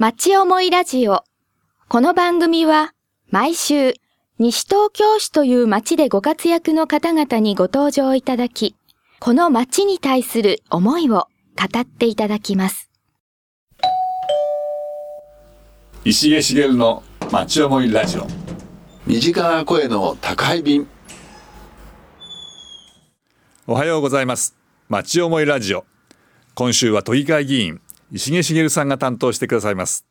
町思いラジオ。この番組は毎週西東京市という町でご活躍の方々にご登場いただき、この町に対する思いを語っていただきます。石毛茂の町思いラジオ身近な声の宅配便おはようございます町思いラジオ今週は都議会議員石毛茂さんが担当してくださいます。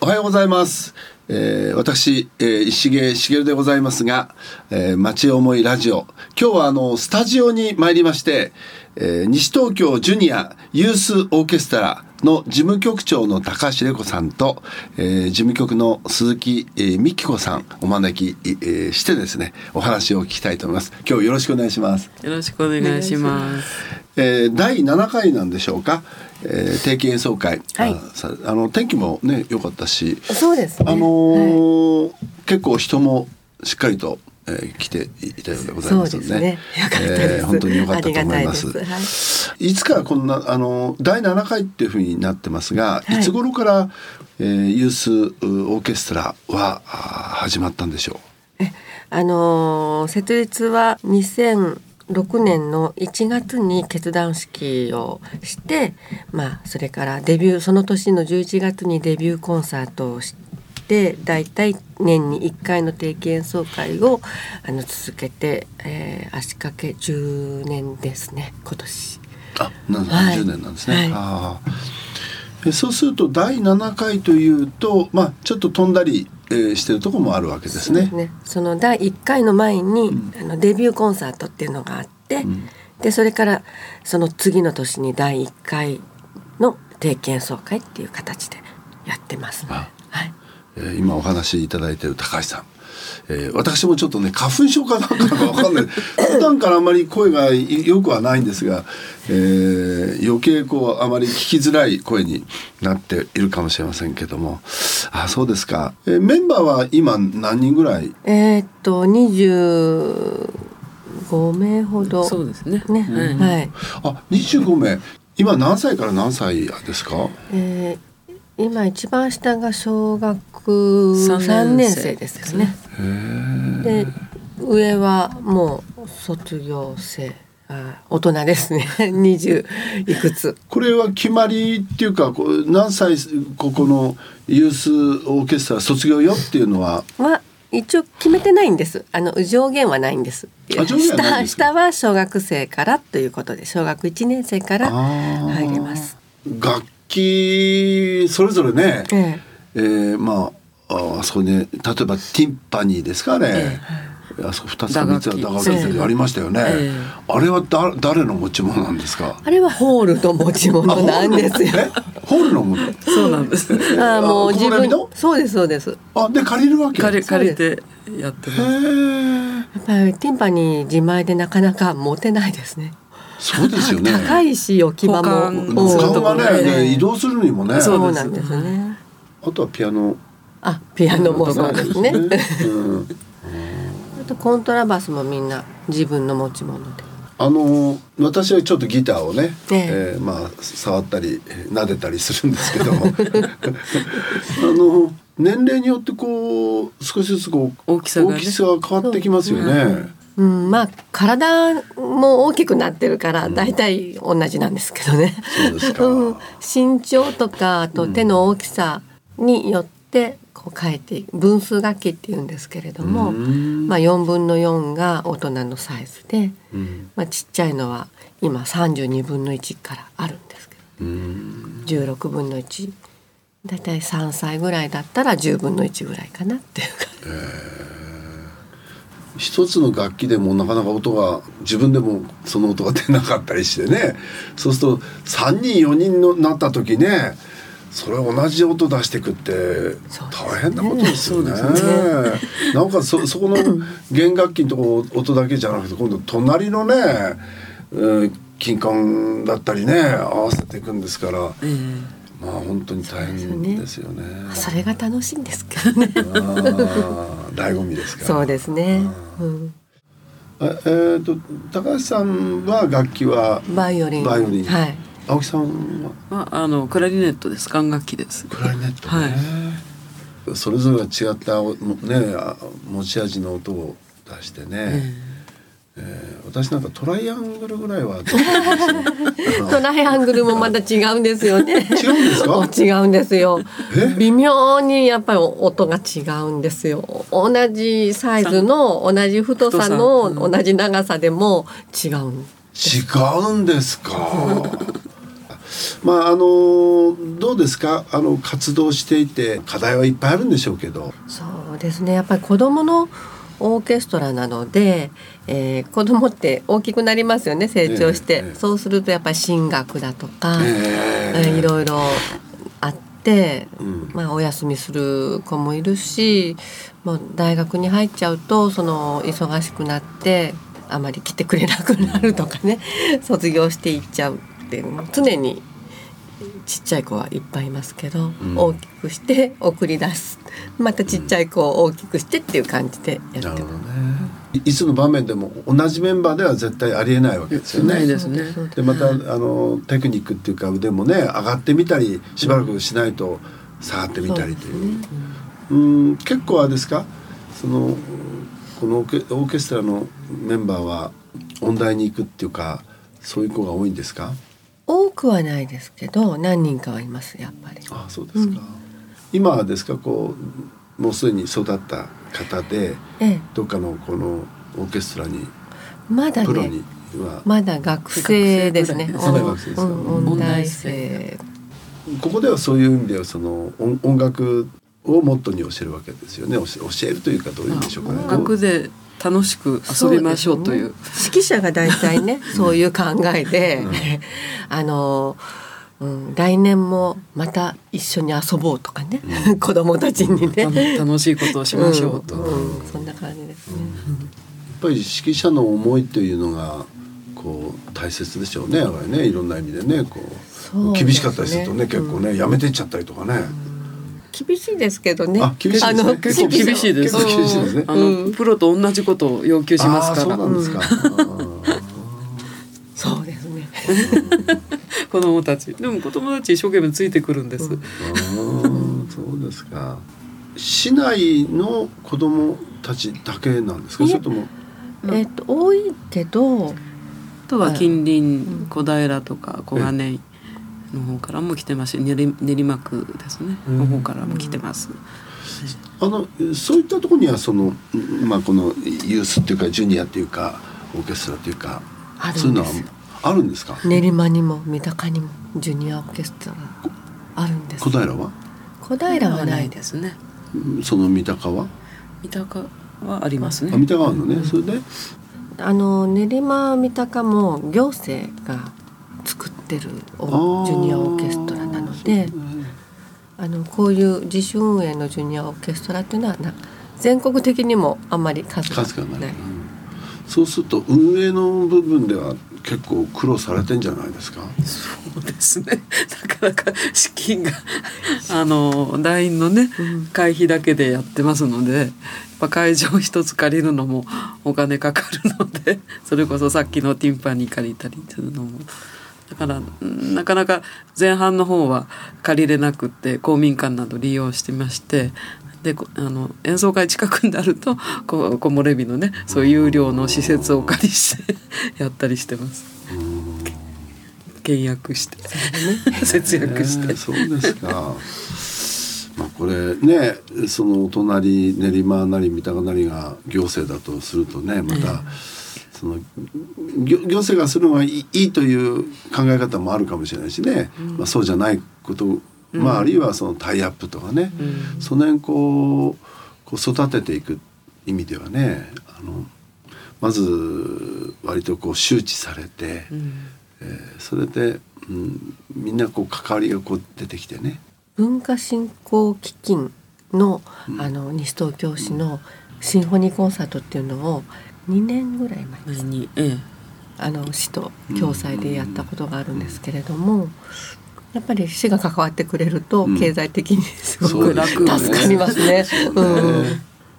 おはようございます、えー、私、えー、石毛茂でございますが、えー、町思いラジオ。今日はあのスタジオに参りまして、えー、西東京ジュニアユースオーケストラの事務局長の高橋玲子さんと、えー、事務局の鈴木、えー、美希子さんお招き、えー、してですねお話を聞きたいと思います。今日よろしくお願いします。よろしくお願いします。えー、第7回なんでしょうか、えー、定期演奏会、はい、ああの天気もね良かったしそうです、ね、あのーはい、結構人もしっかりと、えー、来ていたようでございますのでね。ね。えー、本当に良かったと思います。い、い。つからこんなあの第7回っていうふうになってますが、はい、いつ頃から、えー、ユースオーケストラは始まったんでしょう？えあのー、設立は2000 6年の1月に決断式をして、まあ、それからデビューその年の11月にデビューコンサートをしてだいたい年に1回の定期演奏会をあの続けて、えー、足掛け10年ですね今年。あなん10年なんですね。はい、あそうすると第7回というと、まあ、ちょっと飛んだりえー、してるとこもあるわけですね。そね。その第1回の前に、うん、あのデビューコンサートっていうのがあって、うん、でそれからその次の年に第1回の定期演奏会っていう形でやってます、ね、はい。えー、今お話しいただいている高橋さん。えー、私もちょっとね花粉症かなんかが分かんない。普段からあまり声がよくはないんですが、えー、余計こうあまり聞きづらい声になっているかもしれませんけども。あそうですか、えー、メンバーは今何人ぐらい？えー、っと25名ほど。そうですね。ね、うん、はい。あ25名。今何歳から何歳ですか、えー今一番下が小学3年生ですかね。で上はもう卒業生あ大人ですね 20いくつ。これは決まりっていうか何歳ここのユースオーケストラ卒業よっていうのは？は一応決めてないんです。あの上限はないんです。下下は小学生からということで小学1年生から入れます。楽器それぞれね、ええ。えー、まああそこに、ね、例えばティンパニーですかね、ええ、あそこ2つか3つは打楽器。でありましたよね、え、あれはだ誰の持ち物なんですか？あれはホールの持ち物なんですよ。ホールのものそうなんです。あもう自分そうですそうです。あで借りるわけ？借り借りてやってます。やっぱりティンパニー自前でなかなか持てないですねそうですよね。高いし置き場も。ね、移動するにもね。そうなんですね。あとはピアノ。あ、ピアノもそうですね。あとコントラバスもみんな自分の持ち物で。あの私はちょっとギターをね、ええー、まあ触ったり撫でたりするんですけど あの年齢によってこう少しずつこう大きさが、ね、大きさが変わってきますよね。うん、まあ体も大きくなってるから大体同じなんですけどね。うん、身長とかあと手の大きさによってこう変えていく分数楽器っていうんですけれども、まあ4分の4が大人のサイズで、まあちっちゃいのは今32分の1からあるんですけど、16分の1だいたい3歳ぐらいだったら10分の1ぐらいかなっていう感じ。一つの楽器でもなかなか音が自分でもその音が出なかったりしてねそうすると3人4人のなった時ねそれ同じ音出していくって大変なことですよね。ねなんかそそこの弦楽器のとこ音だけじゃなくて今度隣のね、うん、金管だったりね合わせていくんですから。うんまあ本当に大変ですよね。それが楽しいんですけどね。醍醐味ですから。そうですね。うん、ええー、と高橋さんは楽器はバイオリン。バイオリン。はい。青木さんは？まああのクラリネットです管楽器ですクラリネットね、それぞれが違ったねあ持ち味の音を出してね、えー私なんかトライアングルぐらいは トライアングルもまた違うんですよね。違うんですか？違うんですよえ？微妙にやっぱり音が違うんですよ。同じサイズの同じ太さの同じ長さでも違うん。違うんですか？まああのどうですか？あの活動していて課題はいっぱいあるんでしょうけどそうですね。やっぱり子供のオーケストラなので、えー、子供って大きくなりますよね成長して、ええそうするとやっぱり進学だとか、ええ。ーいろいろあって、うん。まあ、お休みする子もいるしもう大学に入っちゃうとその忙しくなってあまり来てくれなくなるとかね卒業していっちゃうっていう常にちっちゃい子はいっぱいいますけど、ん。大きくして送り出す。またちっちゃい子を大きくしてっていう感じでやってます。なるほどね。いいつの場面でも同じメンバーでは絶対ありえないわけですよね。ないですね。でまたあのテクニックっていうか腕もね上がってみたりしばらくしないと下がってみたりという。うん結構あれですか？そのこのオーケオーケストラのメンバーは音大に行くっていうかそういう子が多いんですか？多くはないですけど何人かはいますやっぱり。あそうですか、今はですかこうもうすでに育った方でええ、どっかのこのオーケストラにまだプロにねはまだ学生ですね。音大生。ここではそういう意味ではその音音楽をモットーに教えるわけですよね教え教えるというかどういうんでしょうかね。音楽で楽しく遊びましょうという。指揮者が大体ね そういう考えで、あの、うん、来年もまた一緒に遊ぼうとかね、子供たちにね。た楽しいことをしましょうと、ん。うん。そんな感じですね。やっぱり指揮者の思いというのがこう大切でしょうね。やっぱりね。いろんな意味でねこそう厳しかったりするとね結構ねやめてっちゃったりとかね。厳しいですけどね。あ厳しいですねあの結構厳しいです厳しいですね。あの、プロと同じことを要求しますかあーそうらなんですか。そうですね。子供たちでも子供たち一生懸命ついてくるんです、そうですか。市内の子供たちだけなんですか？それともえっと多いけど。あとは近隣小平とか小金井の方からも来てますし練馬練馬区ですね。の方からも来てます、あのそういったところにはそのまあこのユースっていうかジュニアっていうかオーケストラっていうかあるんです。そういうのはあるんですか？練馬にも三鷹にもジュニアオーケストラあるんです。小平は？小平はないでですすねその三鷹は、三鷹はありますね。あ三鷹あるのね。それで？あの練馬三鷹も行政が作ってるジュニアオーケストラなのであのこういう自主運営のジュニアオーケストラっていうのはな全国的にもあんまり数がない、ない。うん。そうすると運営の部分では結構苦労されてんじゃないですか？そうですね。なかなか資金が あの団員のね会費だけでやってますのでやっぱ会場一つ借りるのもお金かかるのでそれこそさっきのティンパニー借りたりするのもだからうんなかなか前半の方は借りれなくって公民館など利用してましてでこあの演奏会近くになるとこ木漏れ日のねそういう有料の施設をお借りして やったりしてます。倹約して節約してねそうですか。まあこれねそのお隣練馬なり三鷹なりが行政だとするとねまた、その行行政がするのがいいという考え方もあるかもしれないしね、まあ、そうじゃないこと、まああるいはそのタイアップとかね、その辺こうこう育てていく意味ではねあのまず割とこう周知されて、えーそれで、うん、みんなこう関わりがこう出てきてね。文化振興基金の,、あの西東京市のシンフォニーコンサートっていうのを2年ぐらい前前に、ええ、あの市と共催でやったことがあるんですけれども、やっぱり市が関わってくれるとうん。経済的にすごくですよね。助かりますね。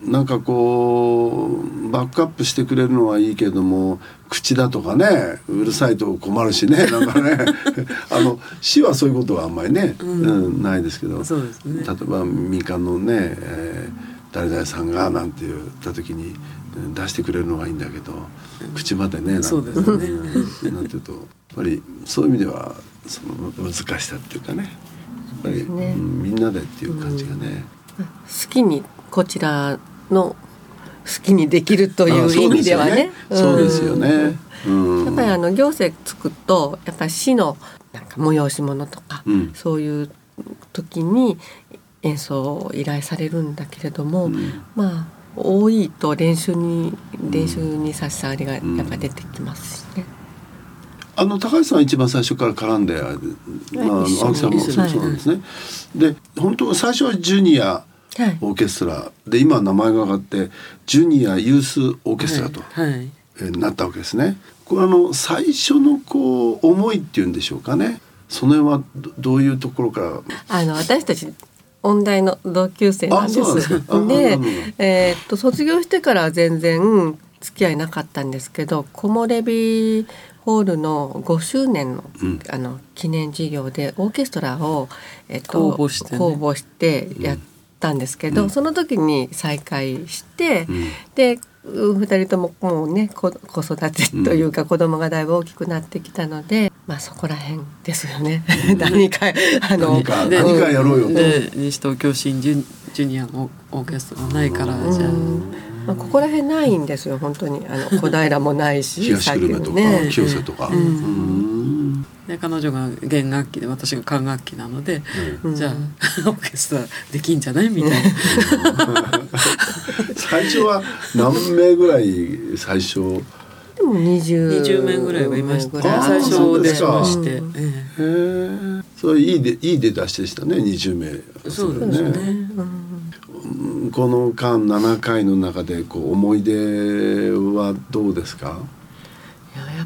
うん、なんかこうバックアップしてくれるのはいいけども口だとかねうるさいと困るしね なんかね。あの市はそういうことはあんまりね、うん。ないですけどね。例えば民間のね、えー誰々さんがなんて言った時にうん出してくれるのがいいんだけど口までねなんそうですね。うんなんていうとやっぱりそういう意味ではその難しさっていうかねやっぱり、ね。うんみんなでっていう感じがね。好きにこちらの好きにできるという意味ではね。そうですよね。うん。やっぱりあの行政つくとやっぱり市のなんか催し物とか、うん。そういう時に演奏を依頼されるんだけれども、うんまあ多いと練習に練習に差し障りがやっぱ出てきますしね。あの高橋さんは一番最初から絡んで、まあ、あの青木さんもそうなんですね。で本当最初はジュニアはい。オーケストラで今は名前が上がってジュニアユースオーケストラと、はいえーなったわけですね。これあの最初のこう思いっていうんでしょうかね。その辺はどどういうところから？あの私たち音大の同級生なんです。でえーっと卒業してからは全然付き合いなかったんですけど、木漏れ日ホールの5周年の、うん。あの記念事業でオーケストラをえっと公募してね。公募してやったんですけど、うん。その時に再会して、うん。でう二人とももうね子子育てというか子供がだいぶ大きくなってきたので、まあそこら辺ですよね。何かあの何かで何かやろうよと。で西東京新ジュジュニアのオーケストラないからじゃあ。うんまあ、ここら辺ないんですよ本当に。あの小平もないし東久留米とか、ね。清瀬とか。うんで彼女が弦楽器で私が管楽器なので、うん。じゃあオーケストラできんじゃない？みたいな。最初は何名ぐらい最初？でも 20, 20名ぐらいはいました最初でしましして、うんえへえ。それいいでいい出だしでしたね。二十名。えそうですね。うん。この間7回の中でこう思い出はどうですか？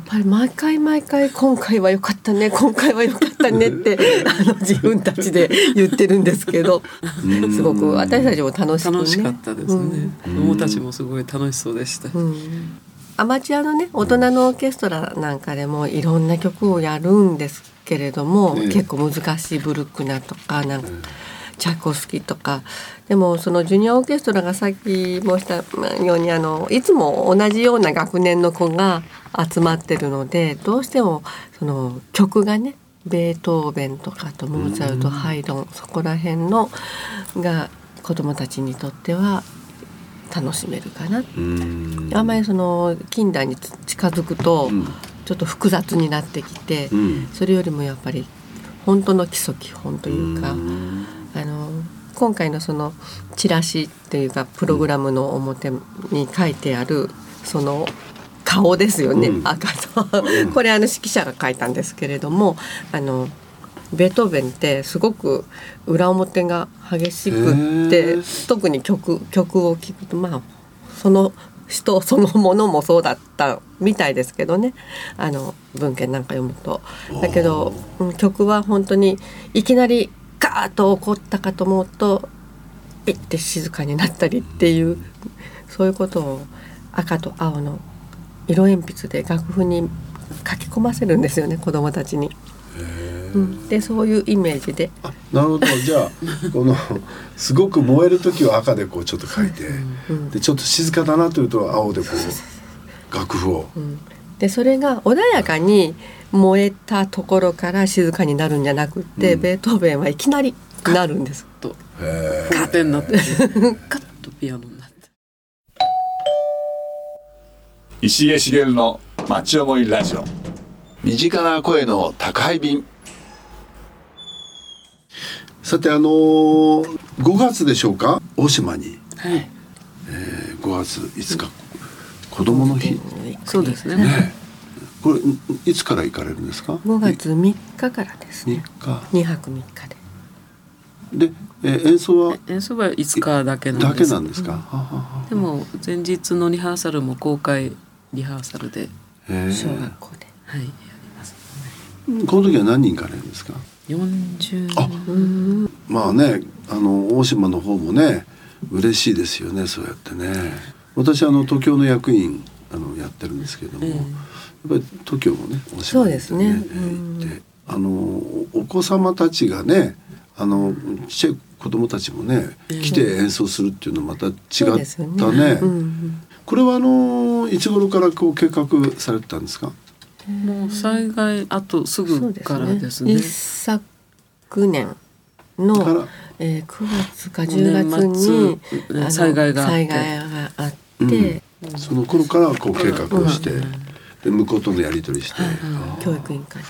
ぱり毎回毎回今回は良かったね今回は良かったねって あの自分たちで言ってるんですけどうん。すごく私たちも楽しくね。楽しかったですね、子供たちもすごい楽しそうでした、うん。うんアマチュアのね大人のオーケストラなんかでもいろんな曲をやるんですけれども、ええ。結構難しいブルックナとかなんか、チャイコフスキーとかでもそのジュニアオーケストラがさっき申したようにあのいつも同じような学年の子が集まってるのでどうしてもその曲がねベートーベンとかあとモーツァルト、ハイドンそこら辺のが子どもたちにとっては楽しめるかな。うん。あんまりその近代に近づくとうん。ちょっと複雑になってきて、うん。それよりもやっぱり本当の基礎基本というか、うん。あの今回のそのチラシっていうかプログラムの表に書いてあるその顔ですよね、うん。赤と。これあの指揮者が書いたんですけれどもあのベートーベンってすごく裏表が激しくって特に曲曲を聴くとまあその人そのものもそうだったみたいですけどね。あの文献なんか読むと。だけど、うん曲は本当にいきなりガーッと起こったかと思うとピッて静かになったりっていうそういうことを赤と青の色鉛筆で楽譜に書き込ませるんですよね子供たちに。うん、でそういうイメージで。あなるほど。じゃあ このすごく燃える時は赤でこうちょっと書いて、うんでちょっと静かだなというと青でこう楽譜を。うん。でそれが穏やかに燃えたところから静かになるんじゃなくって、うん。ベートーベンはいきなりなるんです。と。へカーテンになって カッとピアノ石毛茂の町思いラジオ。身近な声の宅配便。さてあのー、5月でしょうか？大島に、はい。えー、5月5日。子供の日。そうですね。ねこれんいつから行かれるんですか？5月3日からです3ね。日。2泊3日で。で、えー演奏は？演奏は5日だけなんです。だけなんですか、ははは。でも前日のリハーサルも公開リハーサルで小学校で。はいやります。この時は何人行かれるんですか？40あまあねあの大島の方もね嬉しいですよねそうやってね。私あの東京の役員あのやってるんですけども、やっぱり東京もねお仕事でそうですね。えー行ってあのお子様たちがねあのちっちゃい子供たちもね来て演奏するっていうのはまた違ったね。ね。うんうんこれはあのいつ頃からこう計画されてたんですか？もう災害あとすぐからですね。一昨年のえー、9月か10月に災害があって。災害があって、その頃からこう計画をして、で向こうとのやり取りして、教育委員会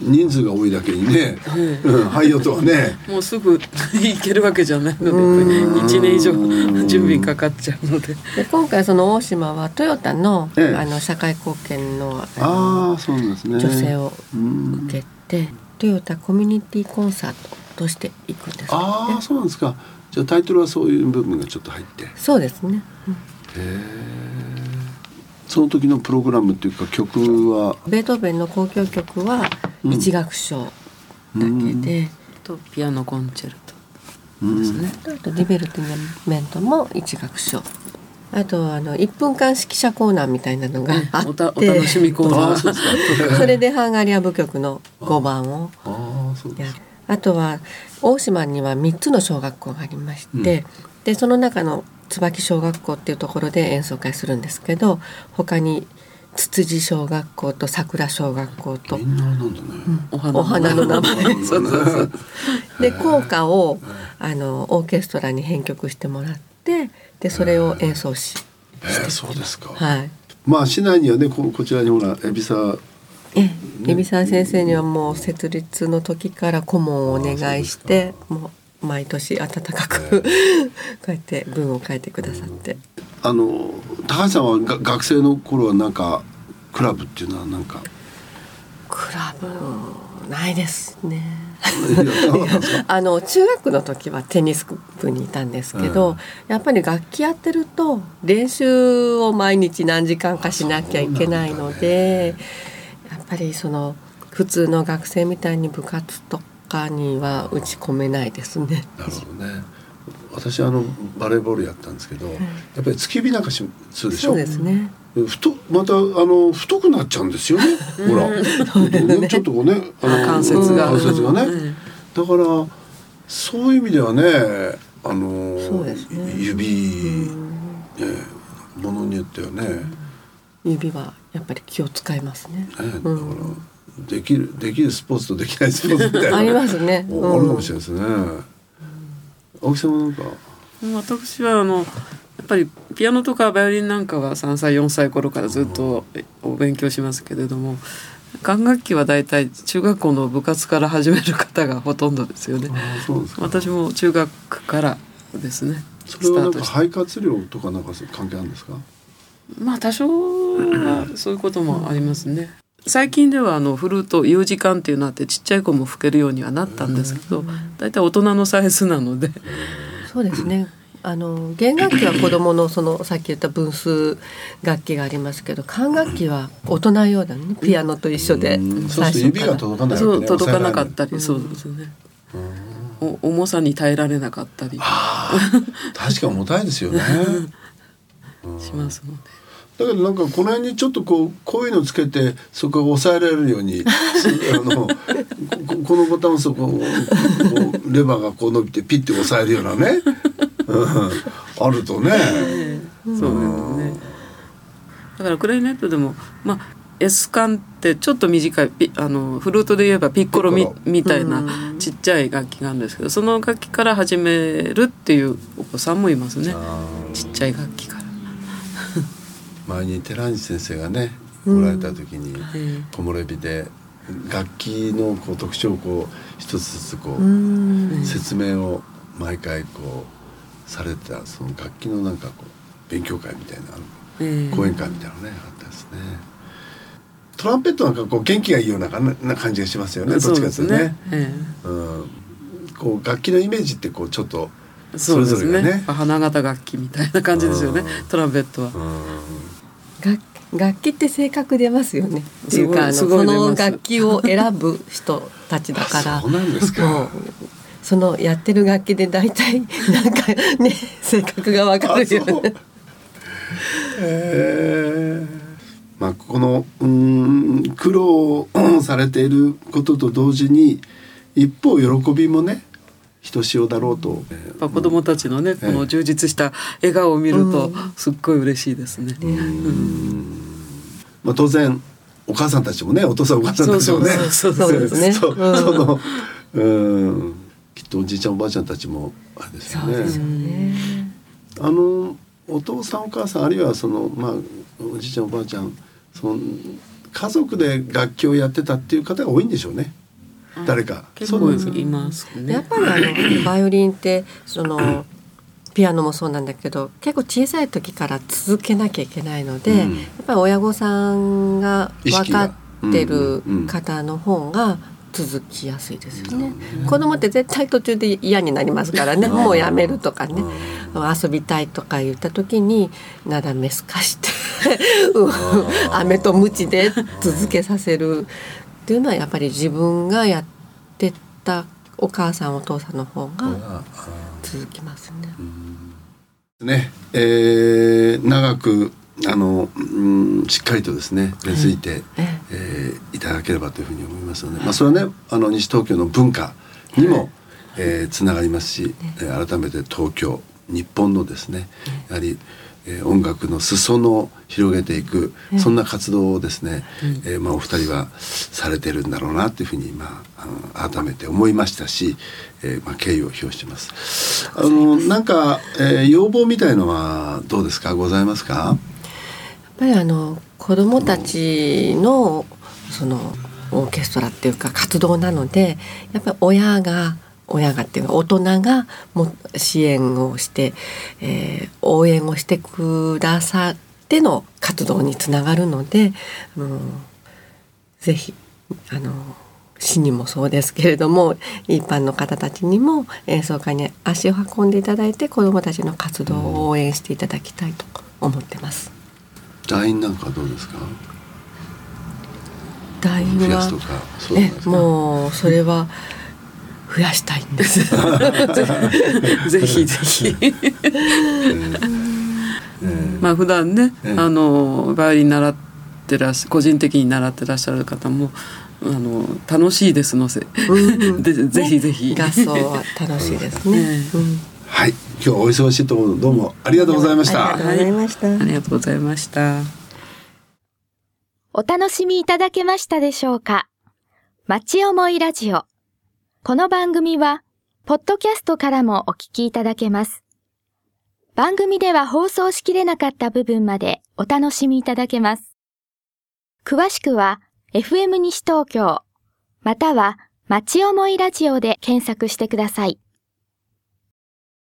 人数が多いだけにね、うん、はいよとはね。もうすぐ行けるわけじゃないので1年以上 準備かかっちゃうので。で今回その大島はトヨタの,、ええ。あの社会貢献のああのあそうなんですね。女性をうん。受けて、トヨタコミュニティコンサートとして行くんですけどああねそうなんですか。じゃあタイトルはそういう部分がちょっと入って。へそうですね、うん。えその時のプログラムっていうか曲は？ベートーベンの交響曲は一楽章だけで、とピアノコンチェルト。うん。ですね。あとディベルティメントも一楽章。あとあの1分間指揮者コーナーみたいなのがあって。おたお楽しみコーナー。ですかそれでハンガリア舞曲の5番をああそうです。やる。あとは大島には3つの小学校がありまして、でその中の椿小学校っていうところで演奏会するんですけど他につつじ小学校と桜小学校と。みんななんだね、お花の名前。で校歌をあのオーケストラに編曲してもらってでそれを演奏し、えーそうですか、はい、まあ市内にはねここちらにほら海老沢。ええ海老沢先生にはもう設立の時から顧問をお願いしてもう毎年温かく こうやって文を書いてくださって。あの高橋さんはが学生の頃はなんかクラブっていうのはなんか？クラブないですね。あの中学の時はテニス部にいたんですけど、やっぱり楽器やってると練習を毎日何時間かしなきゃいけないので、やっぱりその普通の学生みたいに部活とかには打ち込めないですね。なるほどね私あのバレーボールやったんですけど、やっぱり突き火なんかしするでしょ？そうですね。太またあの太くなっちゃうんですよね？ほら、ちょっとこうね、あの関節が。関節がね。うん。だからそういう意味ではね、あの、そうですね。指、ええものによってはね、指はやっぱり気を使いますね。ねだからできるできるスポーツとできないスポーツみたいな。ありますね。あるかもしれないですね。青木さんはなんか、私はあのやっぱりピアノとかバイオリンなんかは3歳4歳頃からずっとお勉強しますけれども管楽器は大体中学校の部活から始める方がほとんどですよね。私も中学からですねそれはなんか肺活量とかなんか関係あるんですか？まあ多少はそういうこともありますね。最近ではあのフルート有時間っていうのあってちっちゃい子も吹けるようにはなったんですけど大体大人のサイズなので。そうですね。あの弦楽器は子供のそのさっき言った分数楽器がありますけど管楽器は大人用だね。ピアノと一緒で。最初から。届かね。そう届かなかった抑りそうですね。お重さに耐えられなかったり。確かに重たいですよね。しますので。だけどなんかこの辺にちょっとこうこういうのつけてそこが抑えられるようにす あのここのボタンをそここうレバーがこう伸びてピッて押さえるようなね、うん、あるとね。そうですね。だからクラリネットでもまあ S 管ってちょっと短いピあのフルートで言えばピッコロみみたいなちっちゃい楽器があるんですけどその楽器から始めるっていうお子さんもいますねちっちゃい楽器から。前に寺西先生がね来られた時にえ木漏れ日で楽器のこう特徴をこう一つずつこううん説明を毎回こうされてたその楽器のなんかこう勉強会みたいな講演会みたいなのねあったですね。トランペットなんかこう元気がいいようなかなな感じがしますよね。どっちかというとね。えうん、こう楽器のイメージってこうちょっとえそれぞれがね。花形楽器みたいな感じですよねうんトランペットは。うん楽楽器って性格出ますよね。っていうかあのの楽器を選ぶ人たちだから。あそうなんですか。そのやってる楽器で大体 なんかね性格がわかるよね。えー。まあこのうん苦労されていることと同時に一方喜びもねひとしおだろうと、やっぱ子供たちのね、この充実した笑顔を見るとすっごい嬉しいですね。まあ、当然お母さんたちもねお父さんお母さんたちもねそうそうですねそのうんきっとおじいちゃんおばあちゃんたちもあれですよ。ね。あのお父さんお母さんあるいはそのまあおじいちゃんおばあちゃんその家族で楽器をやってたっていう方が多いんでしょうね。誰か。結構そうなんですか。いますね。やっぱりあのバイオリンってその ピアノもそうなんだけど結構小さい時から続けなきゃいけないので、うん。やっぱり親御さんが分かってる方の方が続きやすいですよね。子供って絶対途中で嫌になりますからね。もうやめるとかね。遊びたいとか言った時になだめすかしてうん飴と鞭で続けさせるっていうのはやっぱり自分がやってたお母さんお父さんの方が続きますね。ね、えー長くあの、うん、しっかりとですね根付いて、ええ。ーいただければというふうに思いますので、まあ、それはねあの西東京の文化にも、えーつながりますし、えー改めて東京日本のですねやはり、えー音楽の裾野を広げていく、そんな活動をですね、えーまあ、お二人はされてるんだろうなというふうに、まあ、改めて思いましたし、えーまあ、敬意を表してます。あのなんか、えー要望みたいのはどうですか？ございますか？やっぱりあの子どもたちのそのオーケストラっていうか活動なのでやっぱり親が親がっていうか大人がも支援をして、えー応援をしてくださっての活動につながるので、うん、ぜひあの市にもそうですけれども一般の方たちにも演奏会に足を運んでいただいて子どもたちの活動を応援していただきたいと思ってます。団員なんかどうですか？団員は増やすとかそうなんえですか？もうそれは増やしたいんです。ぜひぜひ。まあ普段ね、ええあのバイオリン習ってらっし個人的に習ってらっしゃる方もあの楽しいですのせ、でぜひぜひ。合奏は楽しいですね。はい今日はお忙しいところどうもありがとうございましたありがとうございました。ありがとうございました。お楽しみいただけましたでしょうか町思いラジオ。この番組は、ポッドキャストからもお聞きいただけます。番組では放送しきれなかった部分までお楽しみいただけます。詳しくは、FM 西東京、または、町思いラジオで検索してください。